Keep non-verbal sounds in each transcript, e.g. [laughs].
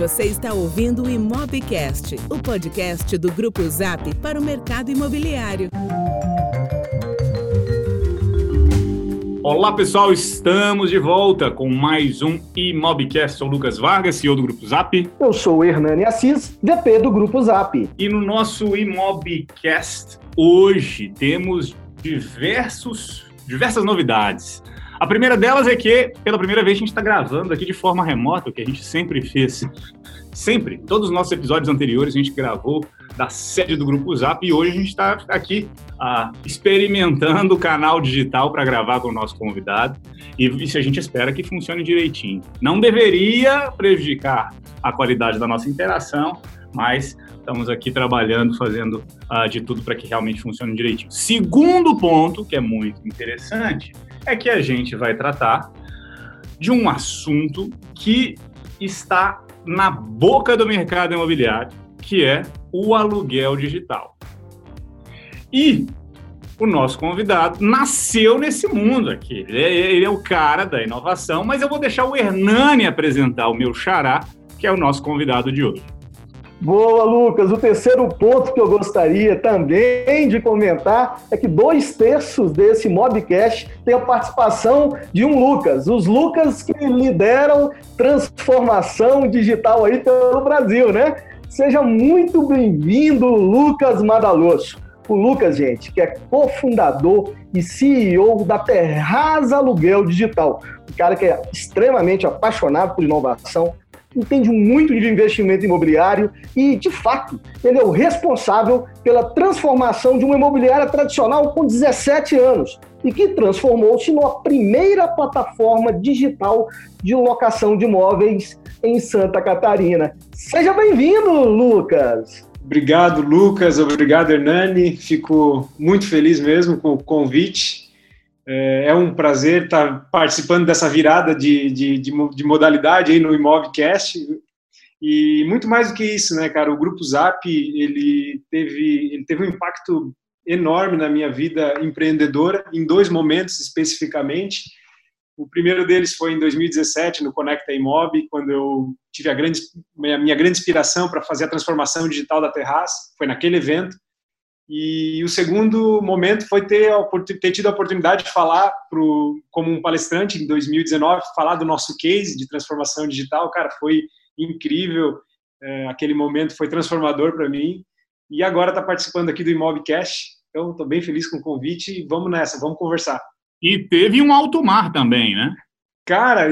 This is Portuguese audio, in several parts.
Você está ouvindo o Imobcast, o podcast do Grupo Zap para o mercado imobiliário. Olá pessoal, estamos de volta com mais um Imobcast. Sou Lucas Vargas, CEO do Grupo Zap. Eu sou o Hernani Assis, VP do Grupo Zap. E no nosso Imobcast, hoje temos diversos, diversas novidades. A primeira delas é que, pela primeira vez, a gente está gravando aqui de forma remota, o que a gente sempre fez. Sempre. Todos os nossos episódios anteriores a gente gravou da sede do Grupo Zap e hoje a gente está aqui ah, experimentando o canal digital para gravar com o nosso convidado e isso a gente espera que funcione direitinho. Não deveria prejudicar a qualidade da nossa interação, mas estamos aqui trabalhando, fazendo uh, de tudo para que realmente funcione direitinho. Segundo ponto, que é muito interessante, é que a gente vai tratar de um assunto que está na boca do mercado imobiliário, que é o aluguel digital. E o nosso convidado nasceu nesse mundo aqui. Ele é, ele é, o cara da inovação, mas eu vou deixar o Hernani apresentar o meu xará, que é o nosso convidado de hoje. Boa, Lucas. O terceiro ponto que eu gostaria também de comentar é que dois terços desse Mobcast tem a participação de um Lucas. Os Lucas que lideram transformação digital aí pelo Brasil, né? Seja muito bem-vindo, Lucas Madaloso. O Lucas, gente, que é cofundador e CEO da Terraz Aluguel Digital. Um cara que é extremamente apaixonado por inovação, entende muito de investimento imobiliário e, de fato, ele é o responsável pela transformação de uma imobiliária tradicional com 17 anos e que transformou-se numa primeira plataforma digital de locação de imóveis em Santa Catarina. Seja bem-vindo, Lucas! Obrigado, Lucas. Obrigado, Hernani. Fico muito feliz mesmo com o convite. É, é um prazer estar participando dessa virada de, de, de, de modalidade aí no Imobcast. E muito mais do que isso, né, cara? O Grupo Zap, ele teve, ele teve um impacto enorme na minha vida empreendedora, em dois momentos especificamente. O primeiro deles foi em 2017, no Conecta Imob, quando eu tive a grande, minha, minha grande inspiração para fazer a transformação digital da Terraz. Foi naquele evento. E o segundo momento foi ter, ter tido a oportunidade de falar pro, como um palestrante em 2019, falar do nosso case de transformação digital. Cara, foi incrível. É, aquele momento foi transformador para mim. E agora está participando aqui do Imobcast. Então, estou bem feliz com o convite. Vamos nessa, vamos conversar. E teve um alto mar também, né? Cara,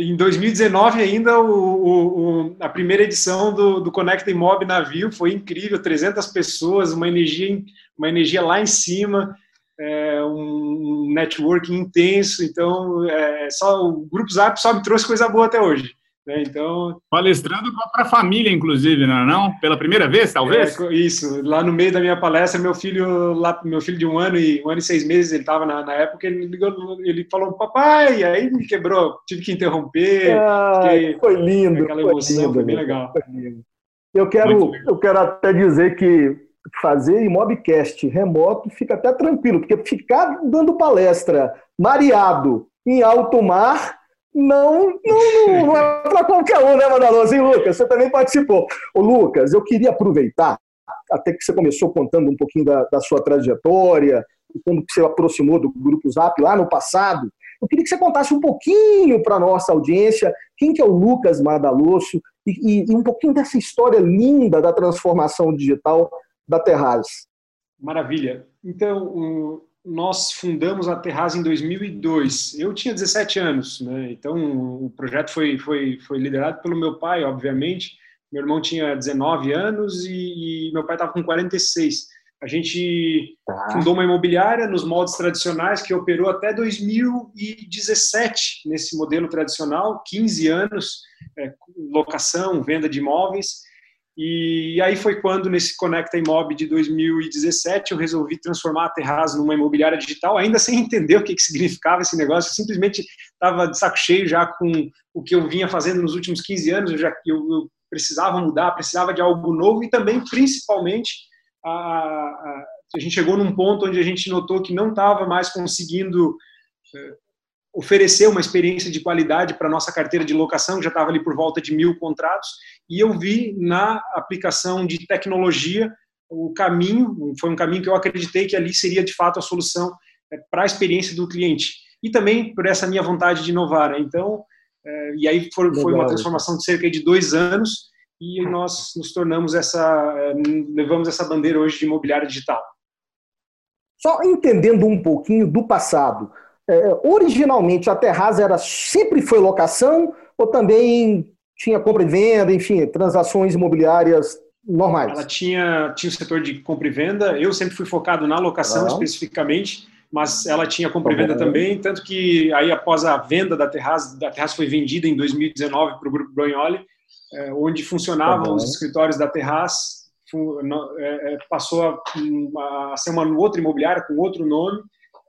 em 2019 ainda, o, o, a primeira edição do, do Conecta Imob Navio foi incrível, 300 pessoas, uma energia, uma energia lá em cima, é, um networking intenso, então é, só o Grupo Zap só me trouxe coisa boa até hoje. Né? Então, Palestrando para a família, inclusive, não é não? Pela primeira vez, talvez? É, isso. Lá no meio da minha palestra, meu filho, lá, meu filho de um ano e um ano e seis meses, ele estava na, na, época, ele ligou, ele falou, papai, aí me quebrou, tive que interromper. Ah, foi lindo. Aquela emoção, foi, lindo, foi bem legal. Foi eu quero, eu quero até dizer que fazer imobcast remoto fica até tranquilo, porque ficar dando palestra mareado em alto mar não, não, não [laughs] é para qualquer um, né, Madaloso? E Lucas, você também participou. Ô, Lucas, eu queria aproveitar, até que você começou contando um pouquinho da, da sua trajetória, como que você aproximou do Grupo Zap lá no passado. Eu queria que você contasse um pouquinho para a nossa audiência quem que é o Lucas Madaloso e, e, e, um pouquinho dessa história linda da transformação digital da Terraz. Maravilha. Então, nós fundamos a Terraz em 2002. Eu tinha 17 anos, né? Então o projeto foi, foi, foi liderado pelo meu pai, obviamente. Meu irmão tinha 19 anos e, e meu pai estava com 46. A gente tá. fundou uma imobiliária nos moldes tradicionais que operou até 2017 nesse modelo tradicional, 15 anos, é, locação, venda de imóveis. E aí foi quando, nesse Conecta Imob de 2017, eu resolvi transformar a Terraz numa imobiliária digital, ainda sem entender o que, que significava esse negócio. Eu simplesmente estava de saco cheio já com o que eu vinha fazendo nos últimos 15 anos. Eu, já, eu, eu precisava mudar, precisava de algo novo e também, principalmente, a, a, a gente chegou num ponto onde a gente notou que não estava mais conseguindo eh, oferecer uma experiência de qualidade para a nossa carteira de locação, que já estava ali por volta de mil contratos, e eu vi na aplicação de tecnologia o caminho, foi um caminho que eu acreditei que ali seria de fato a solução é, para a experiência do cliente. E também por essa minha vontade de inovar. Né? Então, é, e aí foi, foi uma transformação de cerca de dois anos, e nós nos tornamos essa, é, levamos essa bandeira hoje de imobiliário digital. Só entendendo um pouquinho do passado, é, originalmente a Terraz era sempre foi locação ou também tinha compra e venda, enfim, transações imobiliárias normais? Ela tinha, tinha o setor de compra e venda. Eu sempre fui focado na locação especificamente, mas ela tinha compra e venda também, tanto que aí após a venda da Terraz, a Terraz foi vendida em 2019 para o grupo Brognoli, é, onde funcionavam os escritórios da Terraz, é, é, passou a, a ser uma outra imobiliária com outro nome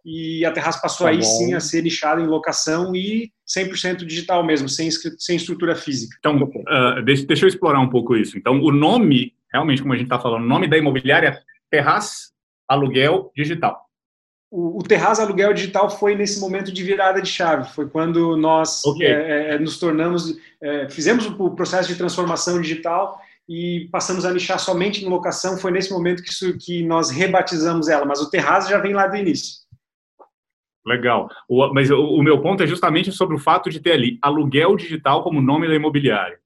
e a Terraz passou tá aí bom. sim a ser nichada em locação e 100% digital mesmo, sem, sem estrutura física. Então, uh, deixa, deixa eu explorar um pouco isso. Então, o nome, realmente, como a gente está falando, o nome da imobiliária é Terraz Aluguel Digital. O, o Terraz Aluguel Digital foi nesse momento de virada de chave, foi quando nós okay. é, é, nos tornamos, é, fizemos o processo de transformação digital e passamos a nichar somente em locação, foi nesse momento que, isso, que nós rebatizamos ela, mas o Terraz já vem lá do início. Legal. O, mas o, o, meu ponto é justamente sobre o fato de ter ali aluguel digital como nome da imobiliária.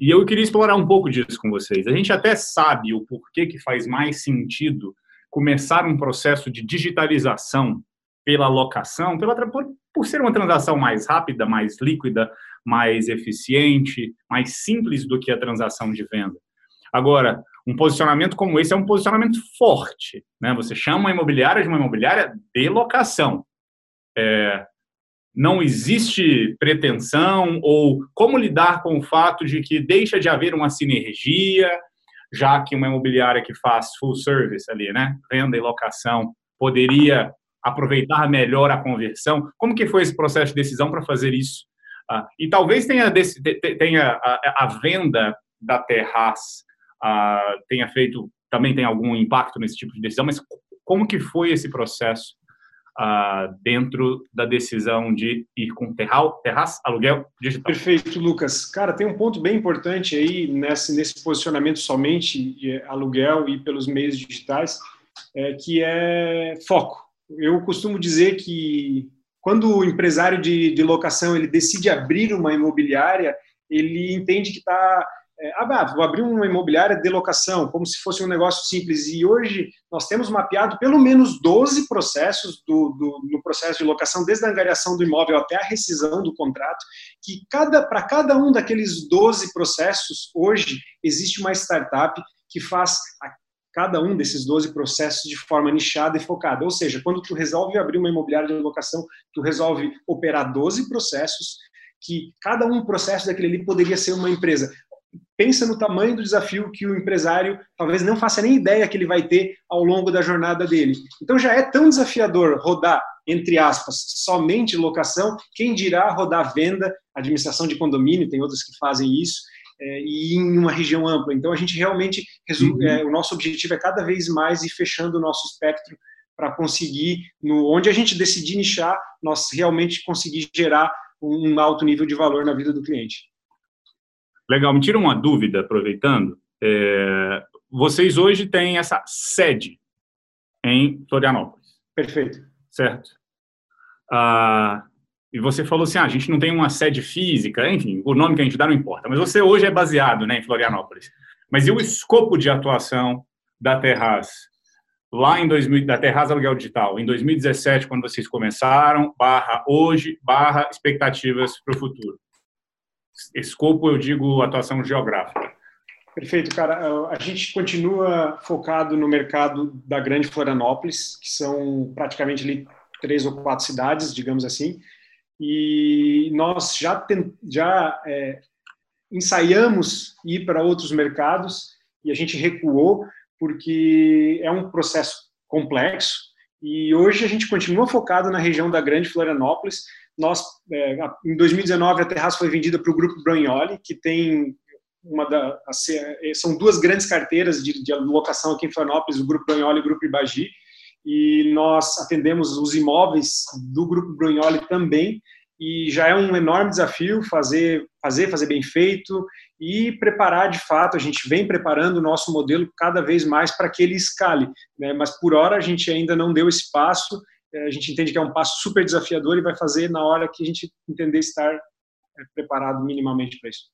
E eu queria explorar um pouco disso com vocês. A gente até sabe o porquê que faz mais sentido começar um processo de digitalização pela locação, pela, por, por ser uma transação mais rápida, mais líquida, mais eficiente, mais simples do que a transação de venda. Agora, um posicionamento como esse é um posicionamento forte. Né? Você chama uma imobiliária de uma imobiliária de locação. É, não existe pretensão ou como lidar com o fato de que deixa de haver uma sinergia, já que uma imobiliária que faz full service ali, né, venda e locação, poderia aproveitar melhor a conversão. Como que foi esse processo de decisão para fazer isso? Ah, e talvez tenha, tenha a, a, venda da Terraz ah, tenha feito também tem algum impacto nesse tipo de decisão, mas como que foi esse processo uh, dentro da decisão de ir com terral, terraço, aluguel digital. Perfeito, Lucas. Cara, tem um ponto bem importante aí nesse, nesse posicionamento somente aluguel e pelos meios digitais, é, que é foco. Eu costumo dizer que quando o empresário de, de locação ele decide abrir uma imobiliária, ele entende que está ah, vou abrir uma imobiliária de locação, como se fosse um negócio simples. E hoje nós temos mapeado pelo menos 12 processos do, do, no processo de locação, desde a angariação do imóvel até a rescisão do contrato, que cada para cada um daqueles 12 processos, hoje existe uma startup que faz a cada um desses 12 processos de forma nichada e focada. Ou seja, quando tu resolve abrir uma imobiliária de locação, tu resolve operar 12 processos que cada um processo daquele ali poderia ser uma empresa pensa no tamanho do desafio que o empresário talvez não faça nem ideia que ele vai ter ao longo da jornada dele. Então já é tão desafiador rodar, entre aspas, somente locação, quem dirá rodar venda, administração de condomínio, tem outras que fazem isso, é, e em uma região ampla. Então a gente realmente, uhum. é, o nosso objetivo é cada vez mais ir fechando o nosso espectro para conseguir, no, onde a gente decidir nichar, nós realmente conseguir gerar um alto nível de valor na vida do cliente. Legal, me tira uma dúvida, aproveitando. É, vocês hoje têm essa sede em Florianópolis. Perfeito. Certo. Ah, e você falou assim, ah, a gente não tem uma sede física, enfim, o nome que a gente dá não importa, mas você hoje é baseado né, em Florianópolis. Mas e o escopo de atuação da Terraz? Lá em 2000, da Terraz Aluguel Digital, em 2017, quando vocês começaram, barra hoje, barra expectativas para o futuro. Escopo, eu digo atuação geográfica. Perfeito, cara. A gente continua focado no mercado da Grande Florianópolis, que são praticamente ali três ou quatro cidades, digamos assim. E nós já, já é, ensaiamos ir para outros mercados e a gente recuou porque é um processo complexo. E hoje a gente continua focado na região da Grande Florianópolis, nós, é, em 2019, a Terraço foi vendida para o Grupo Bragnoli, que tem uma da, é, são duas grandes carteiras de, de locação aqui em Florianópolis, o Grupo Bragnoli e o Grupo Ibagi, e nós atendemos os imóveis do Grupo Bragnoli também, e já é um enorme desafio fazer, fazer, fazer bem feito e preparar de fato. A gente vem preparando o nosso modelo cada vez mais para que ele escale, né? mas por hora a gente ainda não deu. É, a gente entende que é um passo super desafiador e vai fazer na hora que a gente entender estar é, preparado minimamente para isso.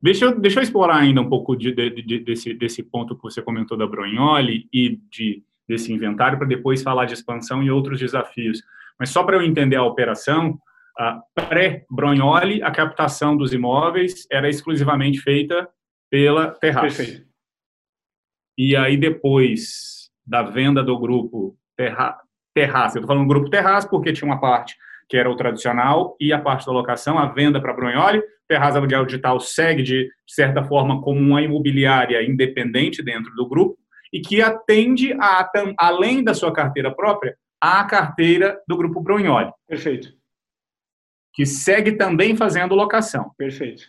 Deixa eu, deixa eu explorar ainda um pouco de, de, de, desse, desse ponto que você comentou da Brognoli e de, desse inventário, para depois falar de expansão e outros desafios. Mas só para eu entender a operação, pré-Brognoli, a captação dos imóveis era exclusivamente feita pela Terraço. Perfeito. E aí, depois da venda do grupo Terra, Terraço, eu estou falando grupo Terraço porque tinha uma parte que era o tradicional, e a parte da locação, a venda para Brognoli, Terraz Aluguel Digital segue, de certa forma, como uma imobiliária independente dentro do grupo e que atende, a, além da sua carteira própria, à carteira do Grupo Brunholi. Perfeito. Que segue também fazendo locação. Perfeito.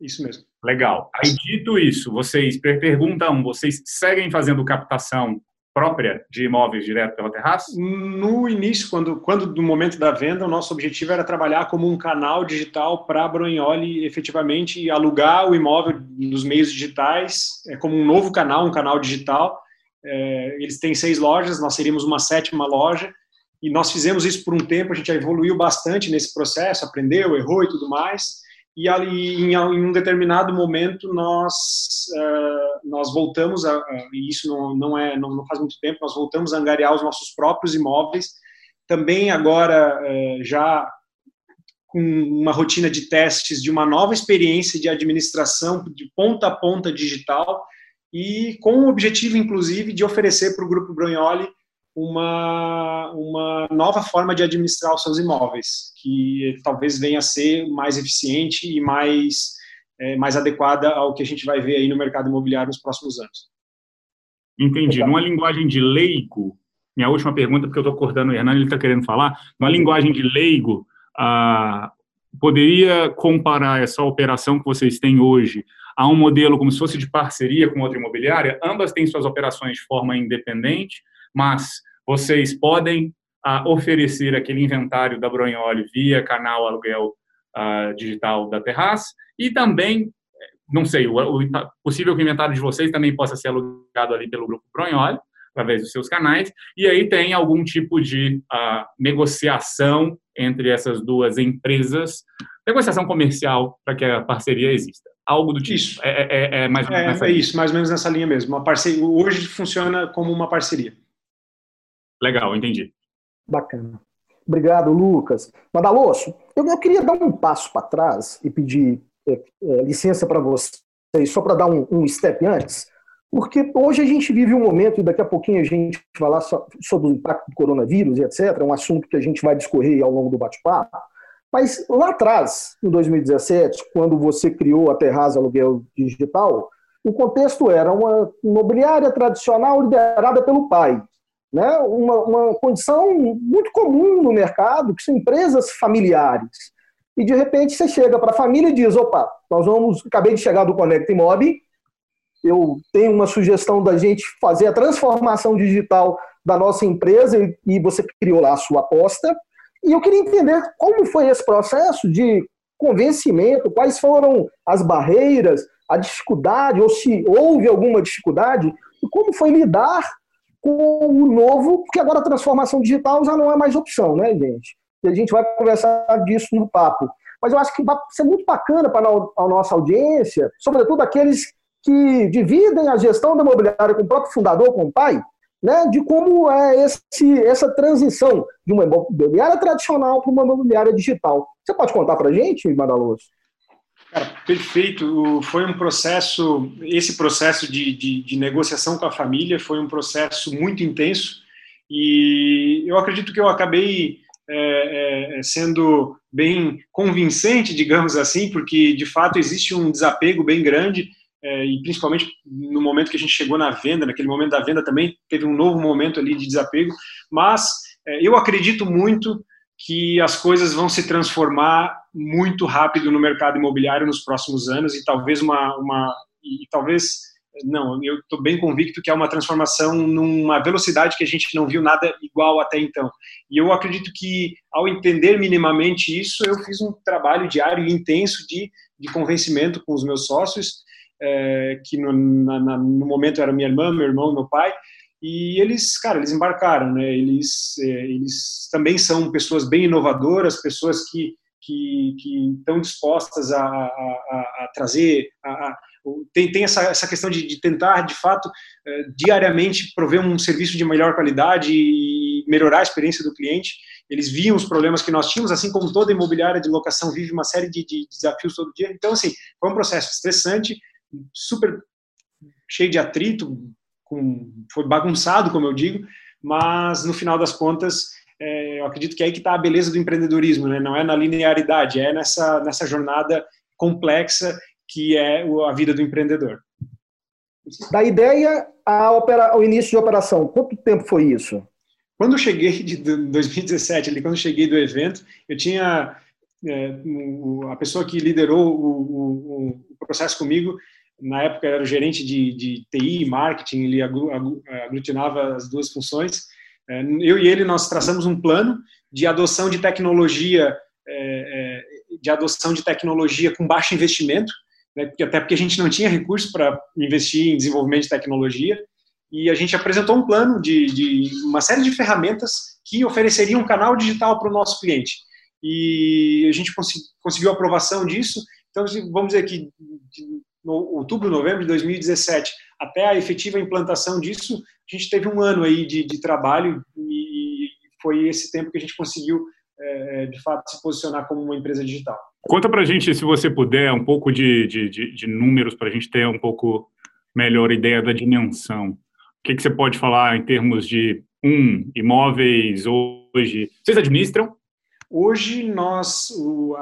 Isso mesmo. Legal. Aí, dito isso, vocês, pergunta um, vocês seguem fazendo captação própria de imóveis direto pela terraça? No início, quando, quando do momento da venda, o nosso objetivo era trabalhar como um canal digital para a Brognoli efetivamente alugar o imóvel nos meios digitais, é como um novo canal, um canal digital. É, eles têm seis lojas, nós seríamos uma sétima loja, e nós fizemos isso por um tempo, a gente evoluiu bastante nesse processo, aprendeu, errou e tudo mais e ali em, em um determinado momento nós uh, nós voltamos a, e isso não, não é não, não, faz muito tempo nós voltamos a angariar os nossos próprios imóveis. Também agora uh, já com uma rotina de testes de uma nova experiência de administração de ponta a ponta digital e com o objetivo inclusive de oferecer para o grupo Brognoli uma, uma nova forma de administrar os seus imóveis, que talvez venha a ser mais eficiente e mais, é, mais adequada ao que a gente vai ver aí no mercado imobiliário nos próximos anos. Entendi. Numa linguagem de leigo, minha última pergunta, porque eu estou cortando o Hernani, ele está querendo falar, numa linguagem de leigo, ah, poderia comparar essa operação que vocês têm hoje a um modelo como se fosse de parceria com outra imobiliária? Ambas têm suas operações de forma independente, mas vocês podem ah, oferecer aquele inventário da Brognoli via canal aluguel ah, digital da Terraz e também, não sei, o, o, possível que o inventário de vocês também possa ser alugado ali pelo grupo Brognoli, através dos seus canais, e aí tem algum tipo de ah, negociação entre essas duas empresas, negociação comercial para que a parceria exista. Algo do tipo. Isso. É, é, é mais ou menos é, é isso, mais ou menos nessa linha mesmo. Uma parceria, hoje funciona como uma parceria. Legal, entendi. Bacana. Obrigado, Lucas. Madaloso, eu, eu queria dar um passo para trás e pedir é, é, licença para vocês, só para dar um, um, step antes, porque hoje a gente vive um momento, e daqui a pouquinho a gente vai falar sobre o impacto do coronavírus e etc., um assunto que a gente vai discorrer ao longo do bate-papo, mas lá atrás, em 2017, quando você criou a Terraz Aluguel Digital, o contexto era uma imobiliária tradicional liderada pelo pai, né, uma, uma condição muito comum no mercado, que são empresas familiares. E de repente você chega para a família e diz: opa, nós vamos. Acabei de chegar do Conect Mob, eu tenho uma sugestão da gente fazer a transformação digital da nossa empresa e você criou lá a sua aposta. E eu queria entender como foi esse processo de convencimento, quais foram as barreiras, a dificuldade, ou se houve alguma dificuldade, e como foi lidar com o novo, porque agora a transformação digital já não é mais opção, né, gente? E a gente vai conversar disso no papo. Mas eu acho que vai ser muito bacana para a nossa audiência, sobretudo aqueles que dividem a gestão da imobiliária com o próprio fundador, com o pai, né, de como é esse, essa transição de uma imobiliária tradicional para uma imobiliária digital. Você pode contar para a gente, Madaloso? Cara, perfeito. Foi um processo, esse processo de, de, de, negociação com a família foi um processo muito intenso e eu acredito que eu acabei é, é, sendo bem convincente, digamos assim, porque de fato existe um desapego bem grande é, e principalmente no momento que a gente chegou na venda, naquele momento da venda também teve um novo momento ali de desapego, mas é, eu acredito muito que as coisas vão se transformar muito rápido no mercado imobiliário nos próximos anos e talvez uma, uma e talvez não, eu estou bem convicto que é uma transformação numa velocidade que a gente não viu nada igual até então. E eu acredito que, ao entender minimamente isso, eu fiz um trabalho diário e intenso de, de convencimento com os meus sócios, é, que no, na, no momento era minha irmã, meu irmão, meu pai, e eles, cara, eles embarcaram, né? Eles, é, eles também são pessoas bem inovadoras, pessoas que que, que estão dispostas a, a, a trazer, a, tem, tem essa, essa questão de, de tentar, de fato, eh, diariamente prover um serviço de melhor qualidade e melhorar a experiência do cliente. Eles viam os problemas que nós tínhamos, assim como toda imobiliária de locação vive uma série de, de desafios todo dia. Então, assim, foi um processo estressante, super cheio de atrito, com, foi bagunçado, como eu digo, mas no final das contas é, eu acredito que é aí que está a beleza do empreendedorismo, né? não é na linearidade, é nessa, nessa jornada complexa que é a vida do empreendedor. Da ideia ao início de operação, quanto tempo foi isso? Quando eu cheguei de 2017, ali, quando eu cheguei do evento, eu tinha é, a pessoa que liderou o, o, o, processo comigo, na época era o gerente de, de TI e marketing, ele aglutinava as duas funções, eu e ele nós traçamos um plano de adoção de tecnologia, é, é, de adoção de tecnologia com baixo investimento, né, até porque a gente não tinha recursos para investir em desenvolvimento de tecnologia, e a gente apresentou um plano de, de uma série de ferramentas que ofereceriam um canal digital para o nosso cliente. E a gente consegui, conseguiu aprovação disso. Então, vamos dizer que de outubro, novembro de 2017 até a efetiva implantação disso, a gente teve um ano aí de, de trabalho e foi esse tempo que a gente conseguiu, é, de fato, se posicionar como uma empresa digital. Conta para a gente, se você puder, um pouco de, de, de, números para a gente ter um pouco melhor ideia da dimensão. O que, que você pode falar em termos de, um, imóveis hoje? Vocês administram? Hoje, nós,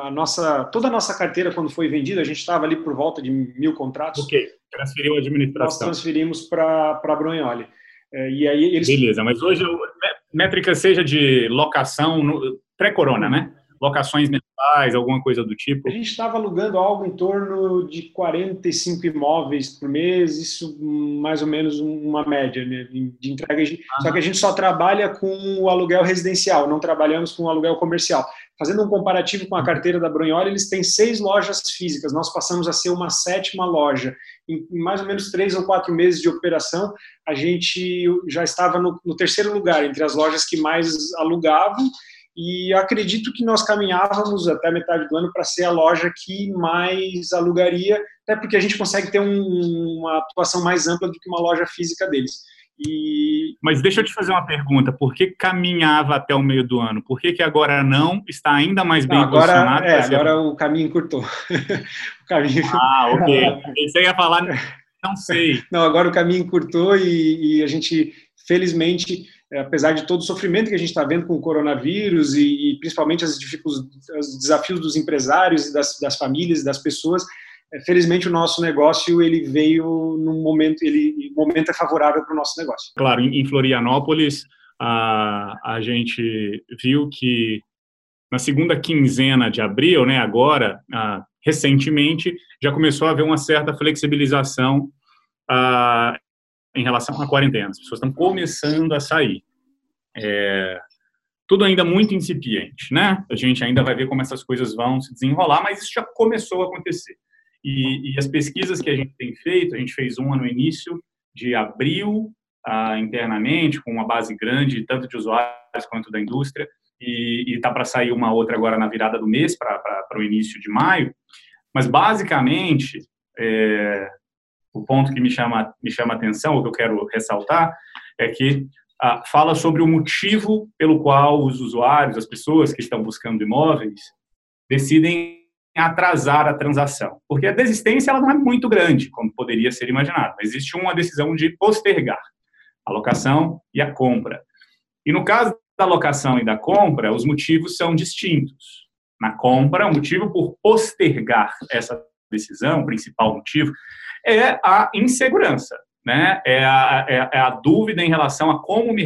a nossa, toda a nossa carteira, quando foi vendida, a gente estava ali por volta de mil contratos. Ok, transferiu a administração. Nós transferimos para a Brunholi. É, e aí eles... Beleza, mas hoje métrica seja de locação pré-corona, né? Locações mensais, alguma coisa do tipo? A gente estava alugando algo em torno de 45 imóveis por mês, isso mais ou menos uma média né, de entrega. Só que a gente só trabalha com o aluguel residencial, não trabalhamos com o aluguel comercial. Fazendo um comparativo com a carteira da Brunholi, eles têm seis lojas físicas, nós passamos a ser uma sétima loja. Em, mais ou menos três ou quatro meses de operação, a gente já estava no, no terceiro lugar entre as lojas que mais alugavam e acredito que nós caminhávamos até metade do ano para ser a loja que mais alugaria, até porque a gente consegue ter um, uma atuação mais ampla do que uma loja física deles. E... Mas deixa eu te fazer uma pergunta: por que caminhava até o meio do ano? Por que, que agora não está ainda mais bem não, agora, posicionado? É, agora o caminho encurtou. [laughs] o caminho... Ah, ok. Você ia falar, não sei. Não, agora o caminho encurtou e, e a gente, felizmente, é, apesar de todo o sofrimento que a gente está vendo com o coronavírus e, e principalmente as os desafios dos empresários e das, das famílias e das pessoas, felizmente o nosso negócio ele veio num momento ele momento é favorável para o nosso negócio claro em Florianópolis a, a gente viu que na segunda quinzena de abril né agora a, recentemente já começou a haver uma certa flexibilização a, em relação à quarentena as pessoas estão começando a sair é, tudo ainda muito incipiente, né? A gente ainda vai ver como essas coisas vão se desenrolar, mas isso já começou a acontecer. E, e, as pesquisas que a gente tem feito, a gente fez uma no início de abril, ah, internamente, com uma base grande, tanto de usuários quanto da indústria, e está para sair uma outra agora na virada do mês, para o início de maio. Mas, basicamente, é, o ponto que me chama, me chama atenção, o que eu quero ressaltar, é que ah, fala sobre o motivo pelo qual os usuários, as pessoas que estão buscando imóveis, decidem atrasar a transação. Porque a desistência ela não é muito grande, como poderia ser imaginado. Existe uma decisão de postergar a locação e a compra. E no caso da locação e da compra, os motivos são distintos. Na compra, o motivo por postergar essa decisão, o principal motivo, é a insegurança, né? é, a, é, é a dúvida em relação a como o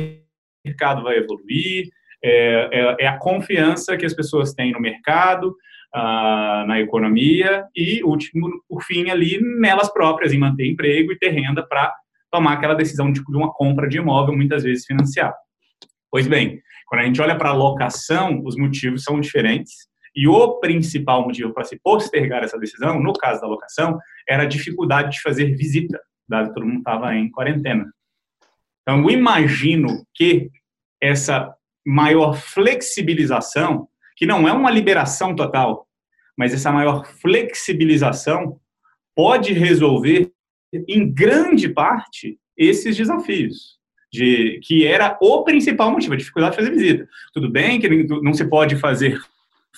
mercado vai evoluir, é, é, é, a confiança que as pessoas têm no mercado, uh, na economia e, último, por fim, ali nelas próprias, em manter emprego e ter renda para tomar aquela decisão de, de uma compra de imóvel, muitas vezes financiado. Pois bem, quando a gente olha para a locação, os motivos são diferentes. E o principal motivo para se postergar essa decisão, no caso da locação, era a dificuldade de fazer visita, dado que todo mundo estava em quarentena. Então, eu imagino que essa maior flexibilização, que não é uma liberação total, mas essa maior flexibilização pode resolver, em grande parte, esses desafios. De, que era o principal motivo, a dificuldade de fazer visita. Tudo bem que não se pode fazer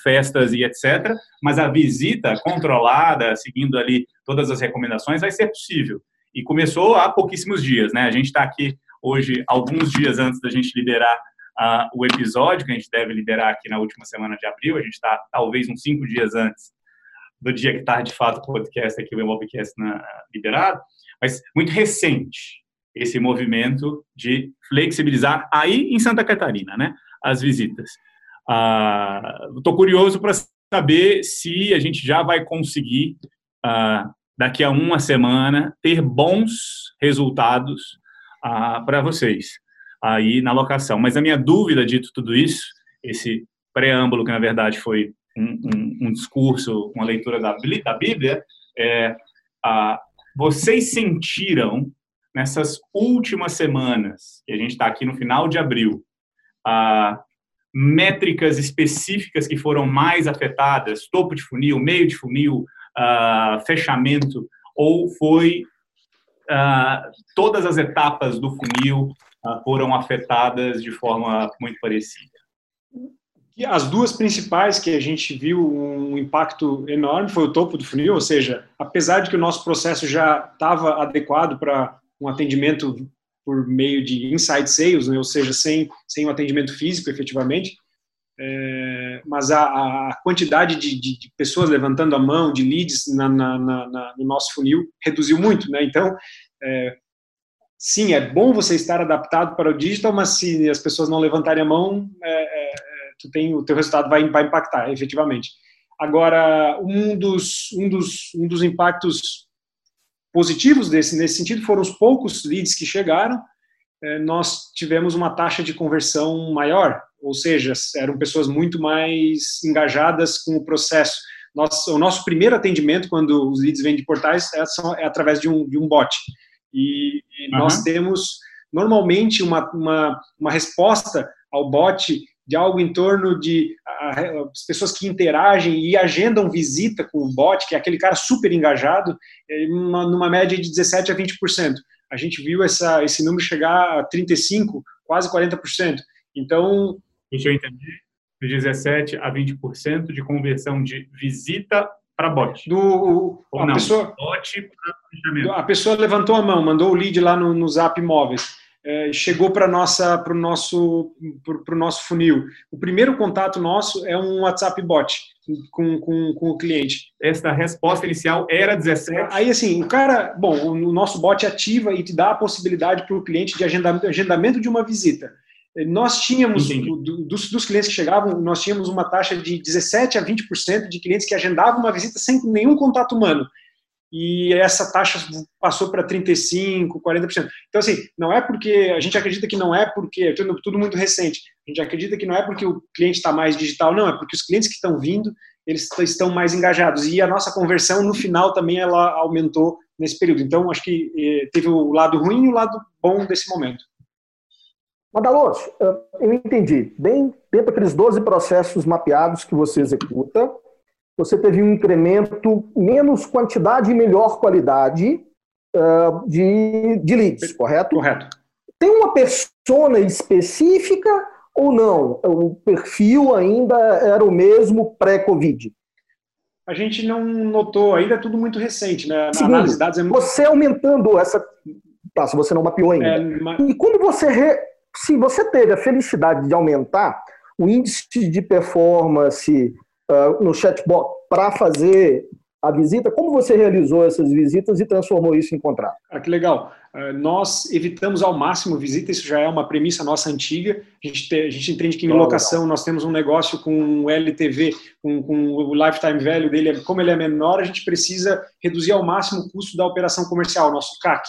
festas e etc., mas a visita controlada, seguindo ali todas as recomendações, vai ser possível. E começou há pouquíssimos dias, né? A gente está aqui hoje, alguns dias antes da gente liberar uh, o episódio, que a gente deve liberar aqui na última semana de abril, a gente está talvez uns cinco dias antes do dia que está de fato o podcast aqui, o Emobcast na, liberado, mas muito recente esse movimento de flexibilizar aí em Santa Catarina, né, as visitas. Estou uh, curioso para saber se a gente já vai conseguir, uh, daqui a uma semana, ter bons resultados para vocês aí na locação. Mas a minha dúvida, dito tudo isso, esse preâmbulo, que na verdade foi um, um, um discurso, uma leitura da, da Bíblia, é, a, vocês sentiram nessas últimas semanas, que a gente está aqui no final de abril, a, métricas específicas que foram mais afetadas, topo de funil, meio de funil, fechamento, ou foi todas as etapas do funil foram afetadas de forma muito parecida. E as duas principais que a gente viu um impacto enorme foi o topo do funil, ou seja, apesar de que o nosso processo já estava adequado para um atendimento por meio de inside sales, né, ou seja, sem, sem um atendimento físico efetivamente, é, mas a, a quantidade de, de, de, pessoas levantando a mão, de leads na, na, na, no nosso funil, reduziu muito. Né? Então, é, sim, é bom você estar adaptado para o digital, mas se as pessoas não levantarem a mão, é, é, é tu tem, o teu resultado vai, vai impactar, efetivamente. Agora, um dos, um dos, um dos impactos positivos desse, nesse sentido foram os poucos leads que chegaram, é, nós tivemos uma taxa de conversão maior, ou seja, eram pessoas muito mais engajadas com o processo. Nosso, o nosso primeiro atendimento, quando os leads vêm de portais, é, é através de um, de um bot. E, e uhum. nós temos, normalmente, uma, uma, uma resposta ao bot de algo em torno de as pessoas que interagem e agendam visita com o bot, que é aquele cara super engajado, uma, numa média de 17% a 20%. A gente viu essa, esse número chegar a 35%, quase 40%. Então, Deixa eu entender. De 17 a 20% de conversão de visita para bot. Do, Ou a não, pessoa, bot para. A pessoa levantou a mão, mandou o lead lá no, no Zap Imóveis. É, chegou para nossa para o nosso para o nosso funil. O primeiro contato nosso é um WhatsApp bot com, com, com o cliente. Essa resposta inicial era 17. Aí assim, o cara, bom, o nosso bot ativa e te dá a possibilidade para o cliente de agendamento, agendamento de uma visita. Nós tínhamos, do, dos, dos, clientes que chegavam, nós tínhamos uma taxa de 17% a 20% de clientes que agendavam uma visita sem nenhum contato humano. E essa taxa passou para 35%, 40%. Então, assim, não é porque, a gente acredita que não é porque, tudo, tudo muito recente, a gente acredita que não é porque o cliente está mais digital, não, é porque os clientes que estão vindo, eles estão mais engajados. E a nossa conversão, no final, também ela aumentou nesse período. Então, acho que eh, teve o lado ruim e o lado bom desse momento. Madaloso, eu entendi. Bem, dentro daqueles 12 processos mapeados que você executa, você teve um incremento menos quantidade e melhor qualidade uh, de, de leads, correto? Correto. Tem uma persona específica ou não? O perfil ainda era o mesmo pré-Covid? A gente não notou, ainda é tudo muito recente, né? Segundo, análise de dados é muito... Você aumentando essa. Tá, se você não mapeou ainda. É, mas... E quando você re se você teve a felicidade de aumentar o índice de performance uh, no chatbot para fazer a visita, como você realizou essas visitas e transformou isso em contrato? Ah, que legal. Uh, nós evitamos ao máximo visita, isso já é uma premissa nossa antiga. A gente, te, a gente entende que em locação nós temos um negócio com o LTV, com, com, o lifetime value dele, como ele é menor, a gente precisa reduzir ao máximo o custo da operação comercial, nosso CAC.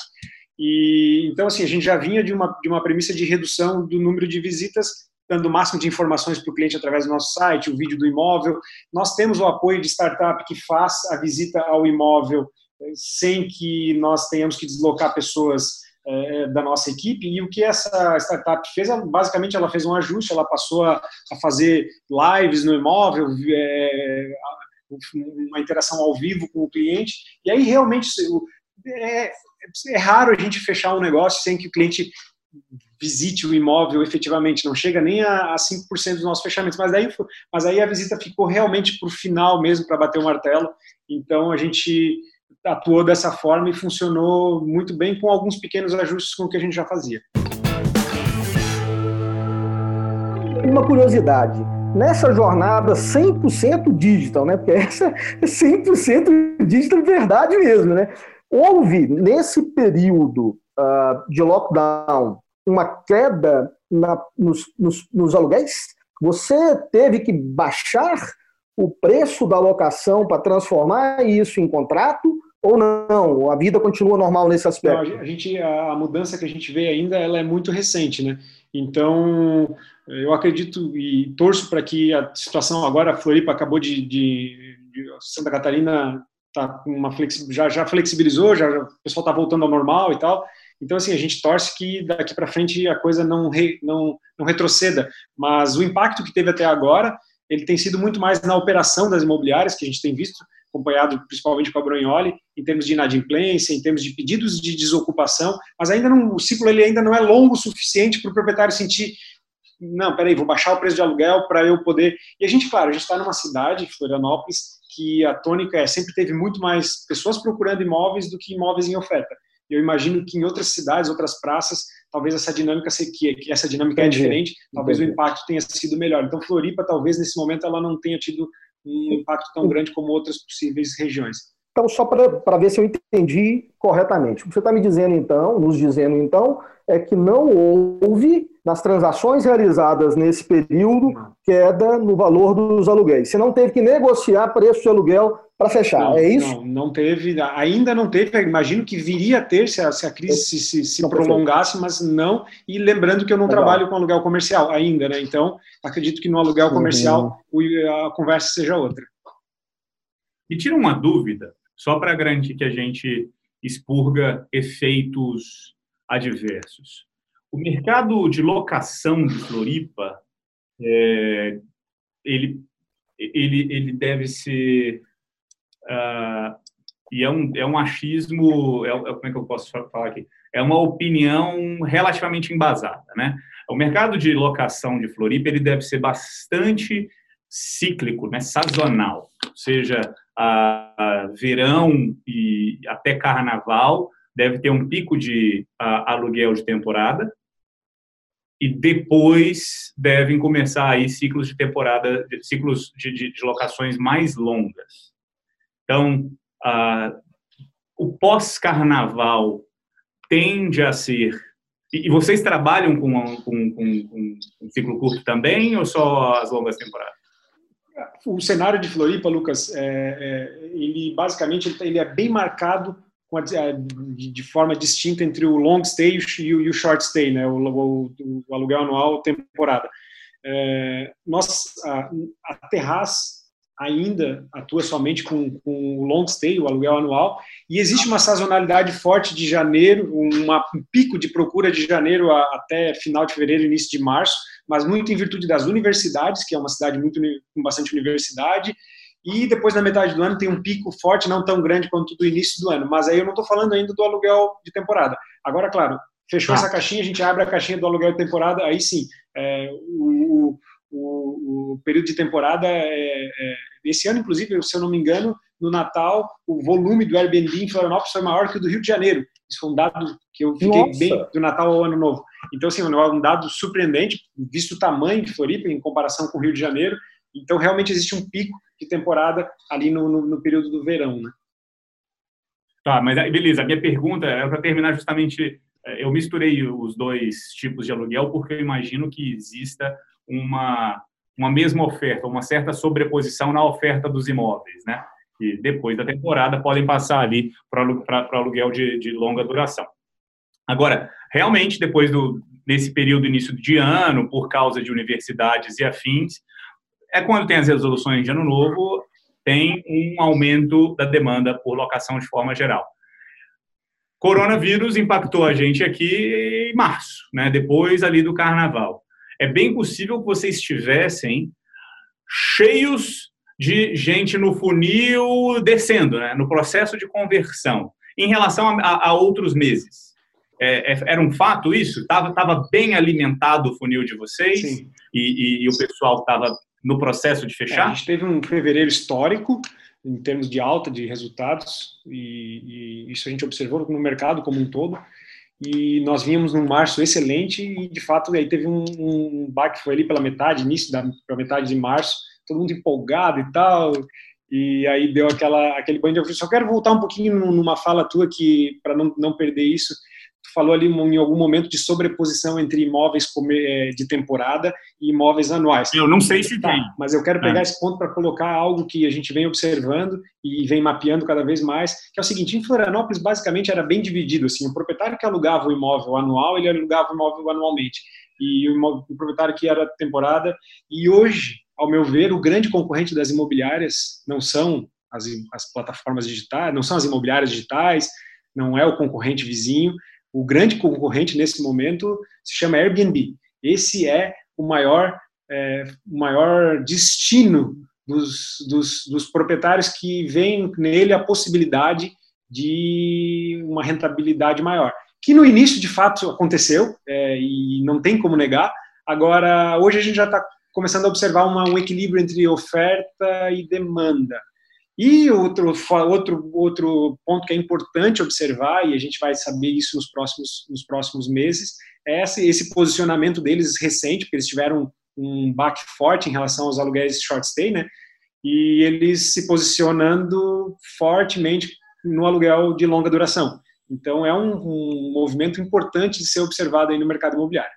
E então assim a gente já vinha de uma de uma premissa de redução do número de visitas, dando o máximo de informações para o cliente através do nosso site, o vídeo do imóvel. Nós temos o apoio de startup que faz a visita ao imóvel eh, sem que nós tenhamos que deslocar pessoas é, da nossa equipe. E o que essa startup fez, basicamente, ela fez um ajuste, ela passou a, a fazer lives no imóvel, é, uma interação ao vivo com o cliente. E aí, realmente, é, é raro a gente fechar um negócio sem que o cliente visite o imóvel efetivamente, não chega nem a, a 5% dos nossos fechamentos, mas aí, mas aí a visita ficou realmente para o final mesmo, para bater o martelo, então a gente atuou dessa forma e funcionou muito bem com alguns pequenos ajustes com o que a gente já fazia. Uma curiosidade, nessa jornada 100% digital, né? Porque essa é 100% digital verdade mesmo, né? Houve, nesse período uh, de lockdown, uma queda na, nos, nos, nos aluguéis? Você teve que baixar o preço da locação para transformar isso em contrato ou não? A vida continua normal nesse aspecto? Não, a, gente, a mudança que a gente vê ainda ela é muito recente, né? Então, eu acredito e torço para que a situação agora, a Floripa acabou de, de, de Santa Catarina tá com uma já, já flexibilizou, já, já o pessoal está voltando ao normal e tal. Então, assim, a gente torce que daqui para frente a coisa não, re, não, não retroceda. Mas o impacto que teve até agora, ele tem sido muito mais na operação das imobiliárias, que a gente tem visto, acompanhado principalmente com a Brunholi, em termos de inadimplência, em termos de pedidos de desocupação, mas ainda não, o ciclo ele ainda não é longo o suficiente para o proprietário sentir não, peraí, vou baixar o preço de aluguel para eu poder. E a gente, claro, a gente está numa cidade, Florianópolis, que a tônica é sempre teve muito mais pessoas procurando imóveis do que imóveis em oferta. Eu imagino que em outras cidades, outras praças, talvez essa dinâmica que, que essa dinâmica é Entendi. é diferente, talvez Entendi. o impacto tenha sido melhor. Então Floripa talvez nesse momento ela não tenha tido um impacto tão grande como outras possíveis regiões. Então, só para ver se eu entendi corretamente. O que você está me dizendo, então, nos dizendo, então, é que não houve, nas transações realizadas nesse período, queda no valor dos aluguéis. Você não teve que negociar preço de aluguel para fechar, não, é isso? Não, não teve, ainda não teve, imagino que viria a ter se a, se a crise se, se, se prolongasse, mas não, e lembrando que eu não Legal. trabalho com aluguel comercial ainda, né, então acredito que no aluguel comercial uhum. a conversa seja outra. Me tira uma dúvida, só para garantir que a gente expurga efeitos adversos. O mercado de locação de Floripa, é, ele, ele, ele deve ser Uh, e é um, é um achismo, é, é, como é que eu posso falar aqui? É uma opinião relativamente embasada, né? O mercado de locação de Floripa ele deve ser bastante cíclico, né? sazonal, ou seja, verão e até carnaval deve ter um pico de aluguel de temporada e depois devem começar aí ciclos de temporada, ciclos de, de, de locações mais longas. Então, o pós-carnaval tende a ser. E, vocês trabalham com, com, com, com um ciclo curto também ou só as longas temporadas? O cenário de Floripa, Lucas, é, é, ele basicamente ele é bem marcado a, de, de, forma distinta entre o long stay e o, e o short stay, né? o, o, o aluguel anual temporada. É, nós, a, a Terraz ainda atua somente com, com o long stay, o aluguel anual, e existe uma sazonalidade forte de janeiro, uma, um pico de procura de janeiro a, até final de fevereiro, início de março, mas muito em virtude das universidades, que é uma cidade muito com bastante universidade, e depois na metade do ano tem um pico forte, não tão grande quanto do início do ano, mas aí eu não estou falando ainda do aluguel de temporada. Agora, claro, fechou ah. essa caixinha, a gente abre a caixinha do aluguel de temporada, aí sim, é, o, o, o, período de temporada é, é, esse ano, inclusive, se eu não me engano, no Natal, o volume do Airbnb em Florianópolis foi maior que o do Rio de Janeiro. Isso foi um dado que eu fiquei Nossa. bem do Natal ao Ano Novo. Então, assim, é um dado surpreendente, visto o tamanho de Floripa em comparação com o Rio de Janeiro. Então, realmente existe um pico de temporada ali no, no, no período do verão, né? Tá, mas beleza. A minha pergunta é para terminar justamente. É, eu misturei os dois tipos de aluguel porque eu imagino que exista uma, uma mesma oferta, uma certa sobreposição na oferta dos imóveis, né? E depois da temporada podem passar ali para aluguel de, de longa duração. Agora, realmente, depois do nesse período início de ano, por causa de universidades e afins, é quando tem as resoluções de ano novo, tem um aumento da demanda por locação de forma geral. Coronavírus impactou a gente aqui em março, né, depois ali do carnaval. É bem possível que vocês estivessem cheios de gente no funil descendo, né, no processo de conversão, em relação a, a outros meses. É, é, era um fato isso? Estava tava bem alimentado o funil de vocês e, e, e, o pessoal estava no processo de fechar? É, a gente teve um fevereiro histórico em termos de alta de resultados e, e, isso a gente observou no mercado como um todo e nós vínhamos num março excelente e de fato aí teve um, um baque foi ali pela metade início da pela metade de março todo mundo empolgado e tal e aí deu aquela aquele banho de eu só quero voltar um pouquinho numa fala tua que para não, não perder isso falou ali em algum momento de sobreposição entre imóveis é, de temporada e imóveis anuais. Eu não sei se tá, tem. Mas eu quero pegar é. esse ponto para colocar algo que a gente vem observando e vem mapeando cada vez mais, que é o seguinte, em Florianópolis basicamente era bem dividido, assim, o proprietário que alugava o imóvel anual, ele alugava o imóvel anualmente, e o, imóvel, o proprietário que era temporada, e hoje, ao meu ver, o grande concorrente das imobiliárias não são as, as plataformas digitais, não são as imobiliárias digitais, não é o concorrente vizinho, o grande concorrente nesse momento se chama Airbnb. Esse é o maior, é, o maior destino dos, dos, dos proprietários que veem nele a possibilidade de uma rentabilidade maior. Que no início, de fato, aconteceu, é, e não tem como negar. Agora, hoje a gente já está começando a observar uma, um equilíbrio entre oferta e demanda. E outro, outro, outro ponto que é importante observar, e a gente vai saber isso nos próximos, nos próximos meses, é esse, esse posicionamento deles recente, porque eles tiveram um baque forte em relação aos aluguéis short stay, né? E eles se posicionando fortemente no aluguel de longa duração. Então, é um, um movimento importante de ser observado aí no mercado imobiliário.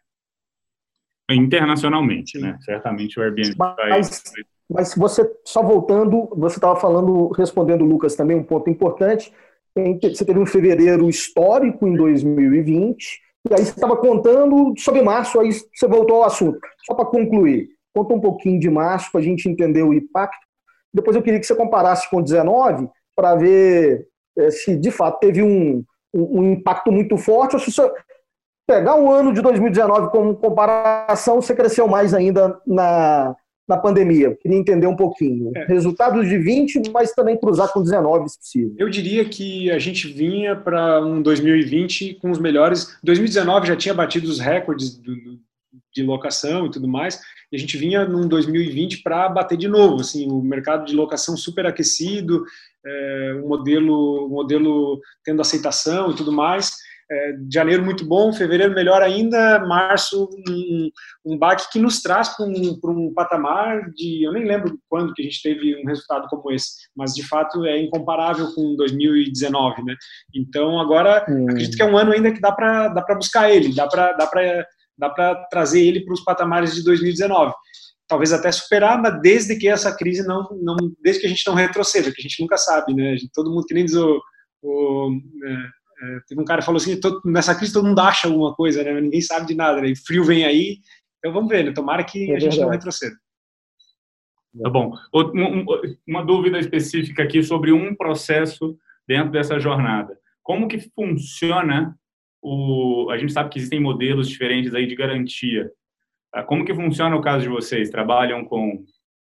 Internacionalmente, né? Certamente o Airbnb Mas... vai mas você, só voltando, você estava falando, respondendo, Lucas, também um ponto importante. Você teve um fevereiro histórico em 2020, e aí você estava contando sobre março, aí você voltou ao assunto. Só para concluir, conta um pouquinho de março para a gente entender o impacto. Depois eu queria que você comparasse com 19 para ver é, se de fato teve um, um, um, impacto muito forte, ou se você pegar o ano de 2019 como comparação, você cresceu mais ainda na, na pandemia? queria entender um pouquinho. É. Resultados de 20, mas também cruzar com 19, se possível. Eu diria que a gente vinha para um 2020 com os melhores. 2019 já tinha batido os recordes do, do, de locação e tudo mais, e a gente vinha num 2020 para bater de novo. Assim, o mercado de locação super aquecido, é, um modelo, um modelo tendo aceitação e tudo mais é, janeiro muito bom, fevereiro melhor ainda, março um, um baque que nos traz para um, um, patamar de, eu nem lembro quando que a gente teve um resultado como esse, mas de fato é incomparável com 2019, né? Então agora hum. acredito que é um ano ainda que dá para dá para buscar ele, dá para dá para dá para trazer ele para os patamares de 2019 talvez até superar, mas desde que essa crise não, não desde que a gente não retroceda, que a gente nunca sabe, né? Todo mundo que nem diz o, o é, é, teve um cara que falou assim, todo, nessa crise todo mundo acha alguma coisa, né? Ninguém sabe de nada, né? frio vem aí, então vamos ver, né? Tomara que é a gente não retroceda. Tá bom. Uma dúvida específica aqui sobre um processo dentro dessa jornada. Como que funciona o... A gente sabe que existem modelos diferentes aí de garantia. Tá? Como que funciona o caso de vocês? Trabalham com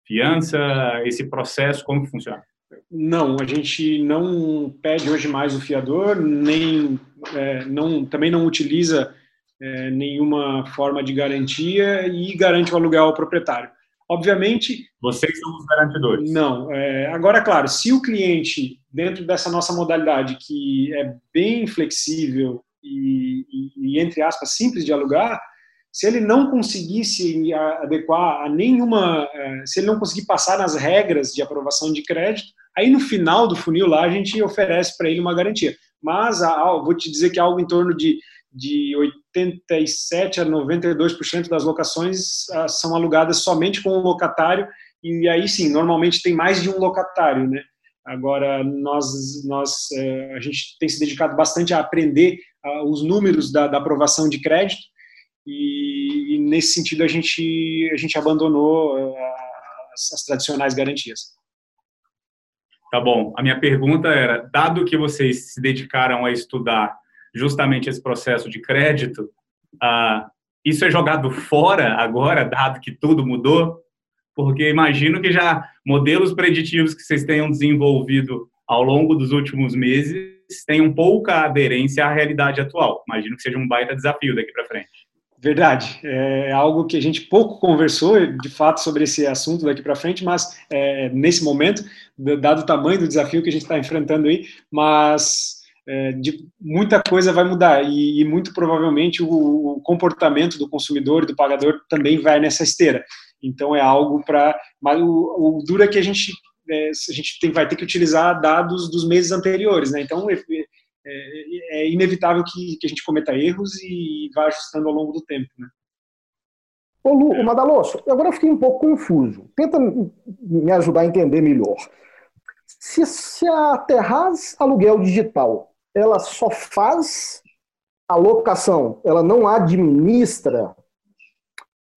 fiança? Esse processo, como que funciona? Não, a gente não pede hoje mais o fiador, nem é, não, também não utiliza é, nenhuma forma de garantia e garante o aluguel ao proprietário. Obviamente. Vocês são os garantidores. Não. É, agora, claro, se o cliente, dentro dessa nossa modalidade, que é bem flexível e, e, e entre aspas, simples de alugar, se ele não conseguir se adequar a nenhuma, é, se ele não conseguir passar nas regras de aprovação de crédito, Aí no final do funil lá a gente oferece para ele uma garantia. Mas vou te dizer que algo em torno de, de 87 a 92% das locações ah, são alugadas somente com o locatário e aí sim, normalmente tem mais de um locatário, né? Agora, nós, nós é, a gente tem se dedicado bastante a aprender uh, os números da, da, aprovação de crédito e, e, nesse sentido a gente, a gente abandonou uh, as, as tradicionais garantias. Tá bom. A minha pergunta era, dado que vocês se dedicaram a estudar justamente esse processo de crédito, uh, isso é jogado fora agora, dado que tudo mudou? porque imagino que já modelos preditivos que vocês tenham desenvolvido ao longo dos últimos meses tenham pouca aderência à realidade atual. Imagino que seja um baita desafio daqui para frente. Verdade, é algo que a gente pouco conversou, de fato, sobre esse assunto daqui para frente, mas é, nesse momento, dado o tamanho do desafio que a gente está enfrentando aí, mas é, de, muita coisa vai mudar e, e muito provavelmente o, o, comportamento do consumidor e do pagador também vai nessa esteira. Então é algo para. Mas o, o duro é que a gente, é, a gente tem, vai ter que utilizar dados dos meses anteriores, né? Então é, é, é inevitável que, que, a gente cometa erros e vá ajustando ao longo do tempo, né? Ô Lu, Madaloso, agora eu fiquei um pouco confuso. Tenta me ajudar a entender melhor. Se, se a Terraz Aluguel Digital ela só faz a locação, ela não administra,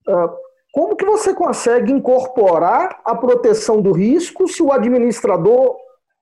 uh, como que você consegue incorporar a proteção do risco se o administrador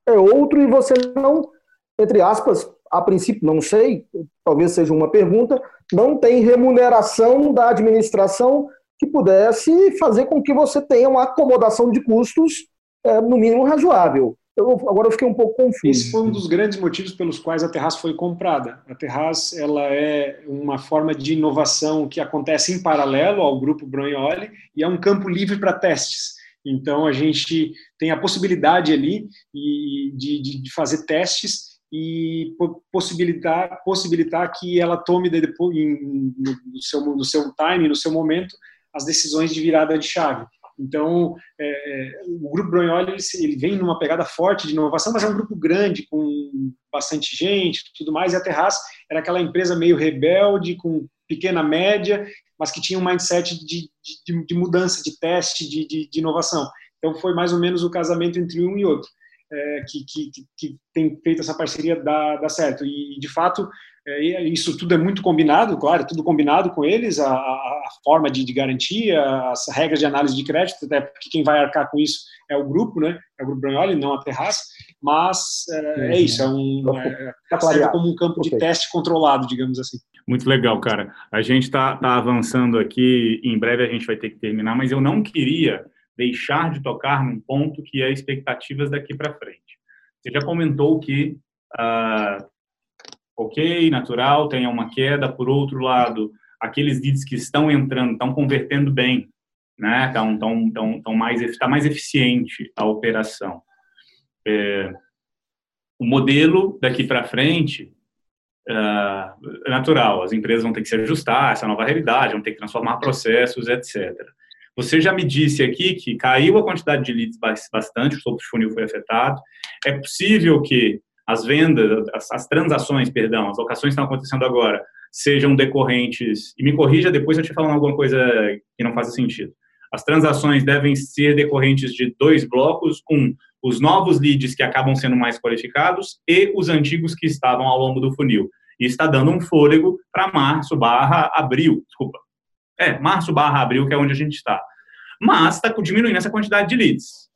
é outro e você não, entre aspas, a princípio, não sei, talvez seja uma pergunta, não tem remuneração da administração que pudesse fazer com que você tenha uma acomodação de custos, é, no mínimo, razoável. Eu, agora eu fiquei um pouco confuso. Esse foi um dos grandes motivos pelos quais a Terraz foi comprada. A Terraz ela é uma forma de inovação que acontece em paralelo ao grupo Brunholi e é um campo livre para testes. Então a gente tem a possibilidade ali de, de, de fazer testes e possibilitar, possibilitar que ela tome depois, no, seu, no seu time, no seu momento, as decisões de virada de chave. Então, é, o Grupo Brunholi ele, ele, vem numa pegada forte de inovação, mas é um grupo grande, com bastante gente tudo mais, e a Terraz era aquela empresa meio rebelde, com pequena média, mas que tinha um mindset de, de, de mudança, de teste, de, de, de, inovação. Então, foi mais ou menos o casamento entre um e outro. É, que, que, que, tem feito essa parceria dar, dar certo. E, de fato, é, isso tudo é muito combinado, claro, tudo combinado com eles, a, a forma de, de, garantia, as regras de análise de crédito, até porque quem vai arcar com isso é o grupo, né? É o grupo Brunholi, não a Terraça, mas é, é isso, é um é, é como um campo okay. de teste controlado, digamos assim. Muito legal, cara. A gente está tá avançando aqui, em breve a gente vai ter que terminar, mas eu não queria deixar de tocar num ponto que é expectativas daqui para frente. Você já comentou que uh, ok, natural, tenha uma queda. Por outro lado, aqueles leads que estão entrando, estão convertendo bem, né? Estão tão, tão, tão mais, está mais eficiente a operação. É, o modelo daqui para frente é natural, as empresas vão ter que se ajustar a essa nova realidade, vão ter que transformar processos, etc. Você já me disse aqui que caiu a quantidade de leads bastante, o topo de funil foi afetado. É possível que as vendas, as, as transações, perdão, as locações que estão acontecendo agora, sejam decorrentes, e me corrija depois se eu te falando alguma coisa que não faça sentido. As transações devem ser decorrentes de dois blocos: um, os novos leads que acabam sendo mais qualificados e os antigos que estavam ao longo do funil. E está dando um fôlego para março barra abril, desculpa. É, março barra abril, que é onde a gente está. Mas está diminuindo essa quantidade de leads.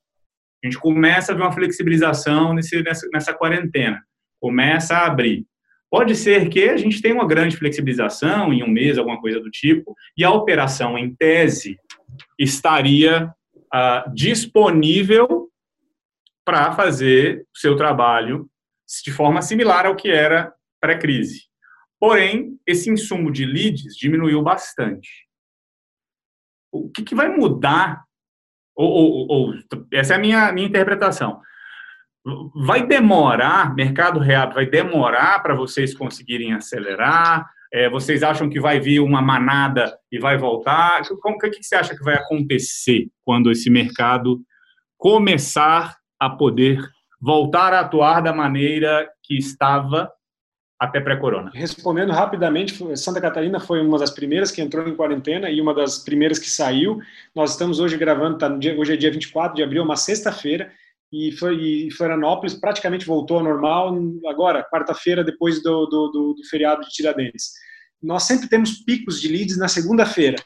A gente começa a ver uma flexibilização nesse, nessa, nessa quarentena, começa a abrir. Pode ser que a gente tenha uma grande flexibilização em um mês, alguma coisa do tipo, e a operação, em tese, estaria uh, disponível para fazer o seu trabalho de forma similar ao que era pré-crise. Porém, esse insumo de leads diminuiu bastante. O que, que vai mudar ou, ou, ou, essa é a minha, minha interpretação. Vai demorar, mercado real vai demorar para vocês conseguirem acelerar? É, vocês acham que vai vir uma manada e vai voltar? O que, que você acha que vai acontecer quando esse mercado começar a poder voltar a atuar da maneira que estava até pré-corona? Respondendo rapidamente, Santa Catarina foi uma das primeiras que entrou em quarentena e uma das primeiras que saiu. Nós estamos hoje gravando, tá hoje é dia 24 de abril, uma sexta-feira, e, e Florianópolis praticamente voltou ao normal agora, quarta-feira, depois do, do, do, do feriado de Tiradentes. Nós sempre temos picos de leads na segunda-feira,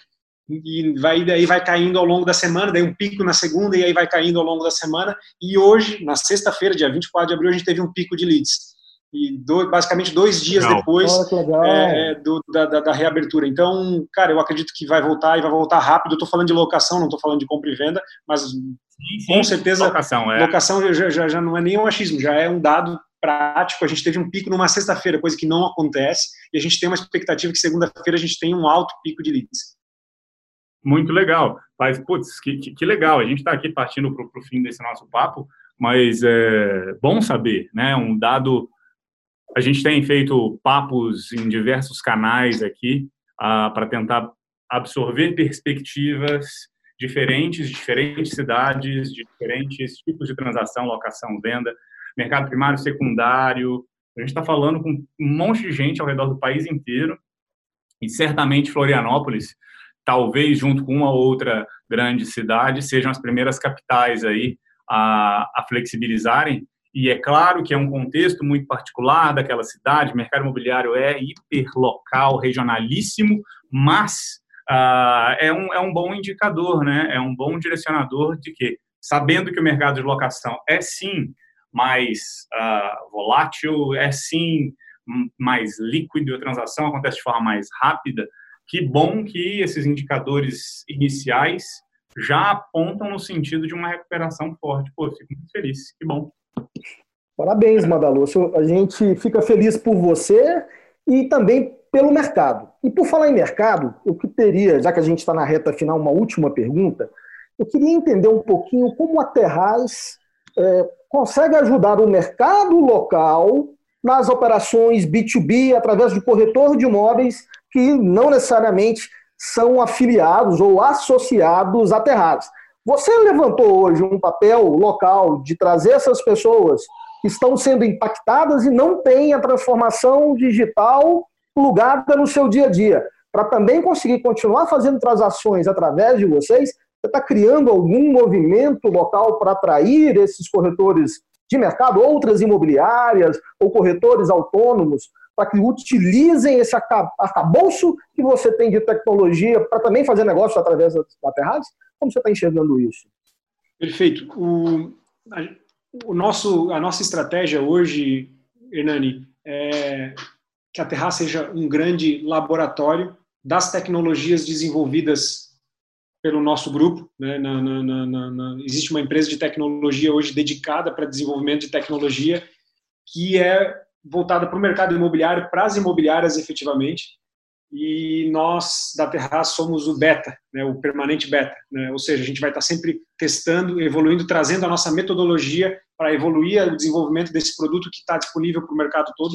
e vai daí vai caindo ao longo da semana, daí um pico na segunda e aí vai caindo ao longo da semana. E hoje, na sexta-feira, dia 24 de abril, a gente teve um pico de leads. E do, basicamente dois dias legal. depois é, do, da, da, da, reabertura. Então, cara, eu acredito que vai voltar e vai voltar rápido. Eu estou falando de locação, não estou falando de compra e venda, mas sim, sim. com certeza locação, é. locação já, já, já não é nem um achismo, já é um dado prático. A gente teve um pico numa sexta-feira, coisa que não acontece, e a gente tem uma expectativa que segunda-feira a gente tenha um alto pico de leads. Muito legal. Mas, putz, que, que, que legal. A gente está aqui partindo para o fim desse nosso papo, mas é bom saber, né? Um dado. A gente tem feito papos em diversos canais aqui ah, para tentar absorver perspectivas diferentes, de diferentes cidades, de diferentes tipos de transação, locação, venda, mercado primário, secundário. A gente está falando com um monte de gente ao redor do país inteiro e certamente Florianópolis talvez junto com uma outra grande cidade, sejam as primeiras capitais aí a, a flexibilizarem. E é claro que é um contexto muito particular daquela cidade, o mercado imobiliário é hiperlocal, regionalíssimo, mas uh, é, um, é um bom indicador, né? é um bom direcionador de que, sabendo que o mercado de locação é sim mais uh, volátil, é sim mais líquido, a transação acontece de forma mais rápida, que bom que esses indicadores iniciais já apontam no sentido de uma recuperação forte. Pô, fico muito feliz. Que bom. Parabéns, Madalu. A gente fica feliz por você e também pelo mercado. E por falar em mercado, eu teria, já que a gente está na reta final, uma última pergunta. Eu queria entender um pouquinho como a Terraz é, consegue ajudar o mercado local nas operações B2B através de corretor de imóveis que não necessariamente são afiliados ou associados a Terrares. Você levantou hoje um papel local de trazer essas pessoas que estão sendo impactadas e não têm a transformação digital plugada no seu dia a dia, para também conseguir continuar fazendo transações através de vocês. Você está criando algum movimento local para atrair esses corretores de mercado, outras imobiliárias ou corretores autônomos para que utilizem esse arcabouço que você tem de tecnologia para também fazer negócio através da Terraz? Como você está enxergando isso? Perfeito. O, a, o nosso, a nossa estratégia hoje, Hernani, é que a Terraz seja um grande laboratório das tecnologias desenvolvidas pelo nosso grupo. Né? Na, na, na, existe uma empresa de tecnologia hoje dedicada para desenvolvimento de tecnologia que é voltada para o mercado imobiliário, para as imobiliárias efetivamente, e nós da Terra somos o beta, né, o permanente beta, né, ou seja, a gente vai estar sempre testando, evoluindo, trazendo a nossa metodologia para evoluir o desenvolvimento desse produto que está disponível para o mercado todo.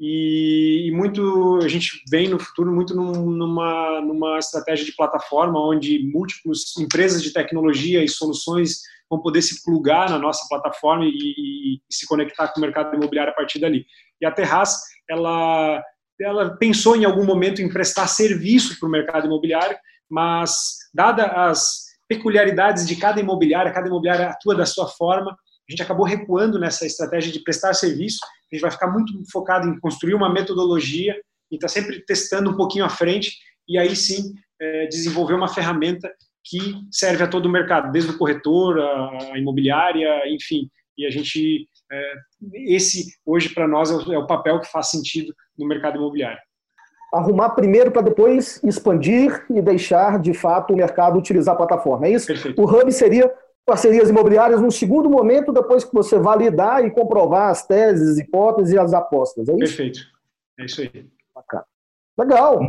E, e, muito a gente vem no futuro muito num, numa numa estratégia de plataforma onde múltiplas empresas de tecnologia e soluções vão poder se plugar na nossa plataforma e, e, e se conectar com o mercado imobiliário a partir dali. E a Terraz, ela, ela pensou em algum momento em prestar serviço para o mercado imobiliário, mas, dada as peculiaridades de cada imobiliária, cada imobiliária atua da sua forma, a gente acabou recuando nessa estratégia de prestar serviço, a gente vai ficar muito focado em construir uma metodologia e está sempre testando um pouquinho à frente, e aí sim é, desenvolver uma ferramenta que serve a todo o mercado, desde o corretor, a, imobiliária, enfim. E a gente, é, esse hoje para nós é é o papel que faz sentido no mercado imobiliário. Arrumar primeiro para depois expandir e deixar de fato o mercado utilizar a plataforma. É isso? Perfeito. O hub seria parcerias imobiliárias no segundo momento, depois que você validar e comprovar as teses, hipóteses e as apostas. É isso? Perfeito. É isso aí. Bacana. Legal.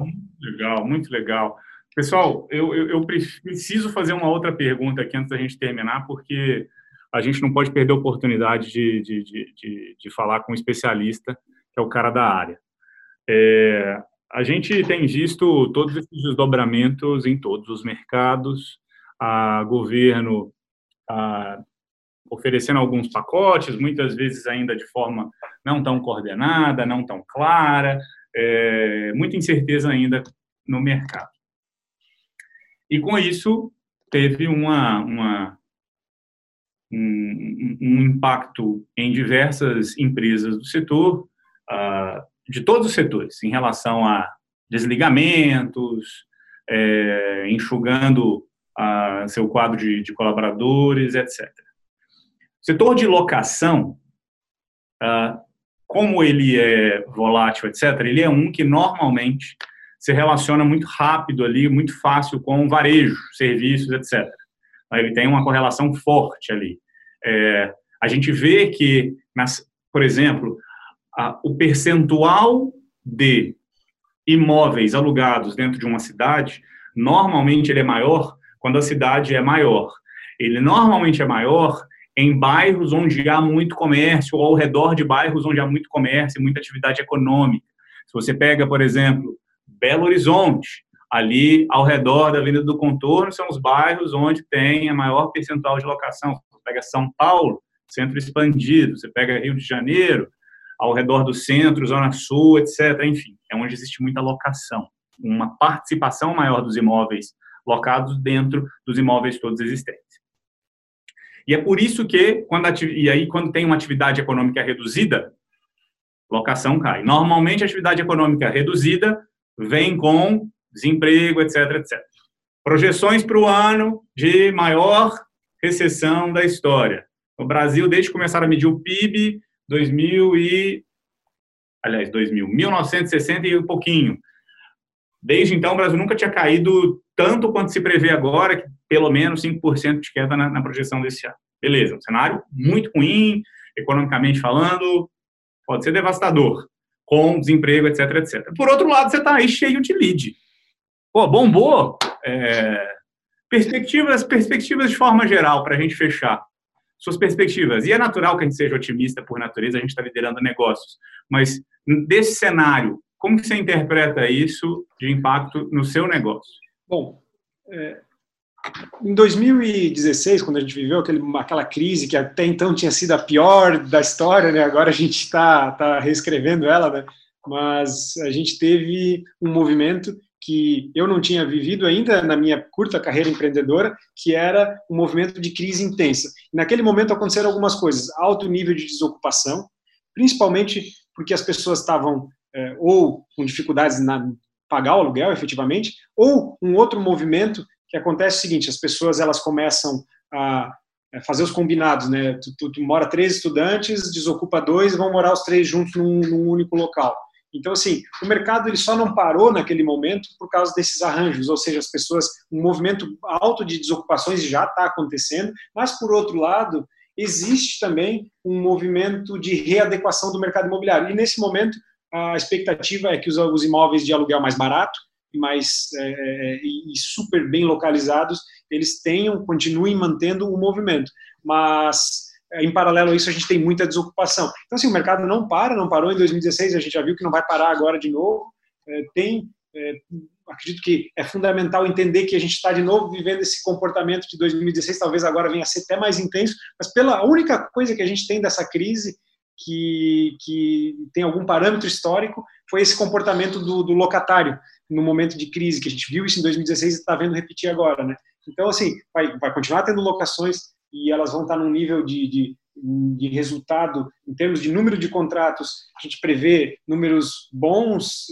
Legal, muito legal. Pessoal, eu, eu, eu, preciso fazer uma outra pergunta aqui antes da gente terminar, porque a gente não pode perder a oportunidade de, de, de, de, de falar com um especialista, que é o cara da área. É, a gente tem visto todos esses desdobramentos em todos os mercados, a governo a, oferecendo alguns pacotes, muitas vezes ainda de forma não tão coordenada, não tão clara, é, muita incerteza ainda no mercado. E com isso teve uma, uma um, um, impacto em diversas empresas do setor, uh, de todos os setores, em relação a desligamentos, é, enxugando a, seu quadro de, de, colaboradores, etc. Setor de locação, uh, como ele é volátil, etc., ele é um que normalmente se relaciona muito rápido ali, muito fácil com varejo, serviços, etc. Ele tem uma correlação forte ali. É, a gente vê que, nas, por exemplo, o percentual de imóveis alugados dentro de uma cidade, normalmente ele é maior quando a cidade é maior. Ele normalmente é maior em bairros onde há muito comércio ou ao redor de bairros onde há muito comércio e muita atividade econômica. Se você pega, por exemplo, Belo Horizonte, ali ao redor da Avenida do Contorno são os bairros onde tem a maior percentual de locação. Você pega São Paulo, centro expandido, você pega Rio de Janeiro, ao redor do centro, Zona Sul, etc. Enfim, é onde existe muita locação, uma participação maior dos imóveis locados dentro dos imóveis todos existentes. E é por isso que, quando e aí, quando tem uma atividade econômica reduzida, locação cai. Normalmente, a atividade econômica reduzida vem com desemprego, etc, etc. Projeções para o ano de maior recessão da história. O Brasil, desde que começaram a medir o PIB, 2000 e aliás, 2000, 1960 e um pouquinho. Desde então, o Brasil nunca tinha caído tanto quanto se prevê agora, que pelo menos 5% de queda na, na, projeção desse ano. Beleza, um cenário muito ruim, economicamente falando, pode ser devastador, com desemprego, etc, etc. Por outro lado, você está aí cheio de lead. Pô, bombou. É, perspectivas, perspectivas de forma geral, para a gente fechar suas perspectivas. E é natural que a gente seja otimista por natureza, a gente está liderando negócios. Mas desse cenário, como você interpreta isso de impacto no seu negócio? Bom, é, em 2016, quando a gente viveu aquele, aquela crise que até então tinha sido a pior da história, né? agora a gente está tá reescrevendo ela, né? mas a gente teve um movimento que eu não tinha vivido ainda na minha curta carreira empreendedora, que era um movimento de crise intensa. naquele momento aconteceram algumas coisas: alto nível de desocupação, principalmente porque as pessoas estavam é, ou com dificuldades na pagar o aluguel, efetivamente, ou um outro movimento que acontece é o seguinte: as pessoas elas começam a é, fazer os combinados, né? Tu, tu, tu mora três estudantes, desocupa dois, vão morar os três juntos num, num único local. Então, assim, o mercado ele só não parou naquele momento por causa desses arranjos, ou seja, as pessoas, um movimento alto de desocupações já está acontecendo, mas, por outro lado, existe também um movimento de readequação do mercado imobiliário. E, nesse momento, a expectativa é que os, os imóveis de aluguel mais barato e mais é, é e super bem localizados, eles tenham, continuem mantendo o movimento. Mas é, em paralelo a isso, a gente tem muita desocupação. Então, assim, o mercado não para, não parou em 2016, a gente já viu que não vai parar agora de novo. É, tem, é, acredito que é fundamental entender que a gente está de novo vivendo esse comportamento de 2016, talvez agora venha a ser até mais intenso, mas pela única coisa que a gente tem dessa crise que, que tem algum parâmetro histórico foi esse comportamento do, do locatário no momento de crise, que a gente viu isso em 2016 e está vendo repetir agora, né? Então, assim, vai, vai continuar tendo locações, e elas vão estar num nível de, de, de resultado, em termos de número de contratos, a gente prevê números bons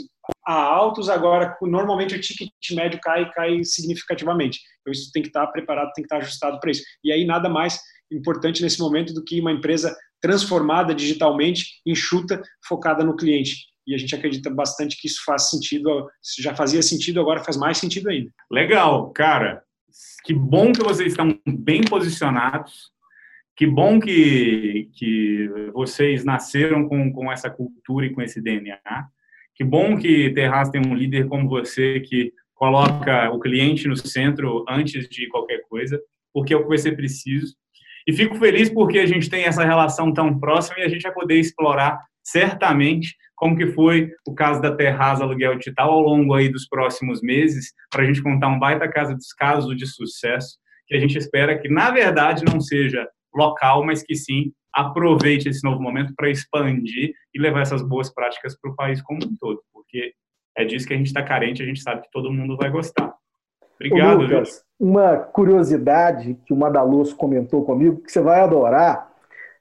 a altos, agora normalmente o ticket médio cai cai significativamente. Então isso tem que estar preparado, tem que estar ajustado para isso. E aí nada mais importante nesse momento do que uma empresa transformada digitalmente, enxuta, focada no cliente. E a gente acredita bastante que isso faz sentido, já fazia sentido, agora faz mais sentido ainda. Legal, cara. Que bom que vocês estão bem posicionados. Que bom que, que vocês nasceram com, com essa cultura e com esse DNA. Que bom que Terraz tem um líder como você que coloca o cliente no centro antes de qualquer coisa, porque é o que vai ser preciso. E fico feliz porque a gente tem essa relação tão próxima e a gente vai poder explorar certamente como que foi o caso da Terraza Aluguel Digital ao longo aí dos próximos meses, para a gente contar um baita casa dos casos de sucesso, que a gente espera que, na verdade, não seja local, mas que sim aproveite esse novo momento para expandir e levar essas boas práticas para o país como um todo, porque é disso que a gente está carente, a gente sabe que todo mundo vai gostar. Obrigado, Ô, Lucas, Uma curiosidade que o Madaluz comentou comigo, que você vai adorar,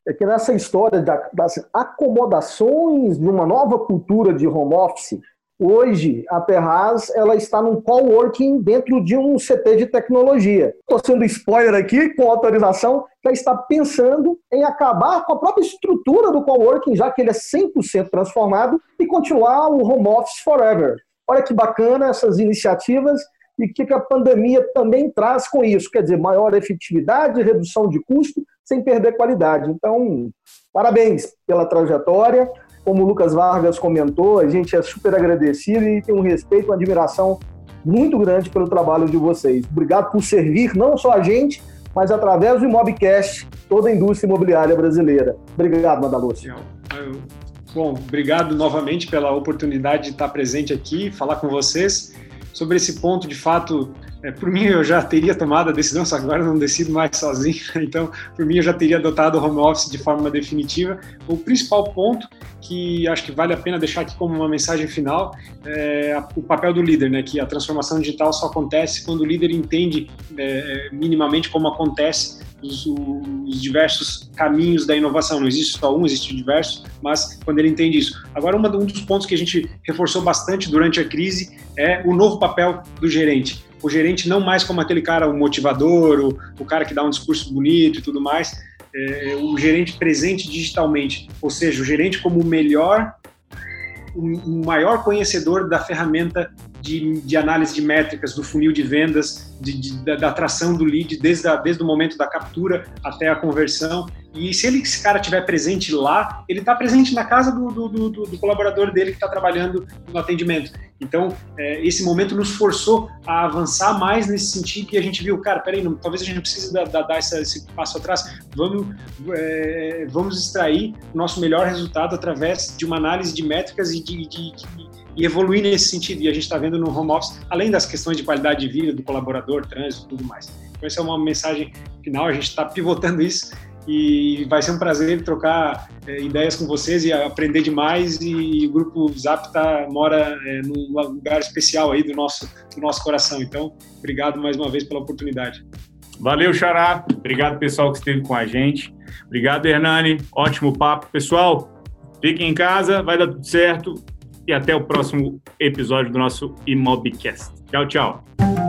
é que nessa história das acomodações de uma nova cultura de home office, hoje a Terraz ela está num coworking dentro de um CT de tecnologia. Estou sendo spoiler aqui, com autorização, já está pensando em acabar com a própria estrutura do coworking, já que ele é 100% transformado, e continuar o home office forever. Olha que bacana essas iniciativas e o que a pandemia também traz com isso, quer dizer, maior efetividade, redução de custo, sem perder qualidade. Então, parabéns pela trajetória. Como o Lucas Vargas comentou, a gente é super agradecido e tem um respeito, uma admiração muito grande pelo trabalho de vocês. Obrigado por servir não só a gente, mas através do Imobcast, toda a indústria imobiliária brasileira. Obrigado, Madalúcio. Bom, obrigado novamente pela oportunidade de estar presente aqui, falar com vocês sobre esse ponto, de fato, é, por mim, eu já teria tomado a decisão, só agora não decido mais sozinho, [laughs] então, por mim, eu já teria adotado o home office de forma definitiva. O principal ponto que acho que vale a pena deixar aqui como uma mensagem final é o papel do líder, né? Que a transformação digital só acontece quando o líder entende é, minimamente como acontece os, os, diversos caminhos da inovação. Não existe só um, existe diversos, mas quando ele entende isso. Agora, uma, um dos pontos que a gente reforçou bastante durante a crise é o novo papel do gerente o gerente não mais como aquele cara, o motivador, o, o cara que dá um discurso bonito e tudo mais, é, o gerente presente digitalmente, ou seja, o gerente como o melhor, o maior conhecedor da ferramenta de, de, análise de métricas, do funil de vendas, de, de, da, da, atração do lead, desde, a, desde o momento da captura até a conversão. E se ele, esse cara estiver presente lá, ele está presente na casa do, do, do, do colaborador dele que está trabalhando no atendimento. Então, é, esse momento nos forçou a avançar mais nesse sentido e a gente viu, cara, peraí, não, talvez a gente precise dar, dar, essa, esse passo atrás. Vamos, é, vamos extrair o nosso melhor resultado através de uma análise de métricas e de, de, de e evoluir nesse sentido. E a gente está vendo no home office, além das questões de qualidade de vida do colaborador, trânsito e tudo mais. Então, essa é uma mensagem final, a gente está pivotando isso e vai ser um prazer trocar é, ideias com vocês e aprender demais e o grupo Zap tá, mora é, num lugar especial aí do nosso, do nosso coração. Então, obrigado mais uma vez pela oportunidade. Valeu, Xará. Obrigado, pessoal, que esteve com a gente. Obrigado, Hernani. Ótimo papo. Pessoal, fiquem em casa, vai dar tudo certo. E até o próximo episódio do nosso Imobcast. Tchau, tchau.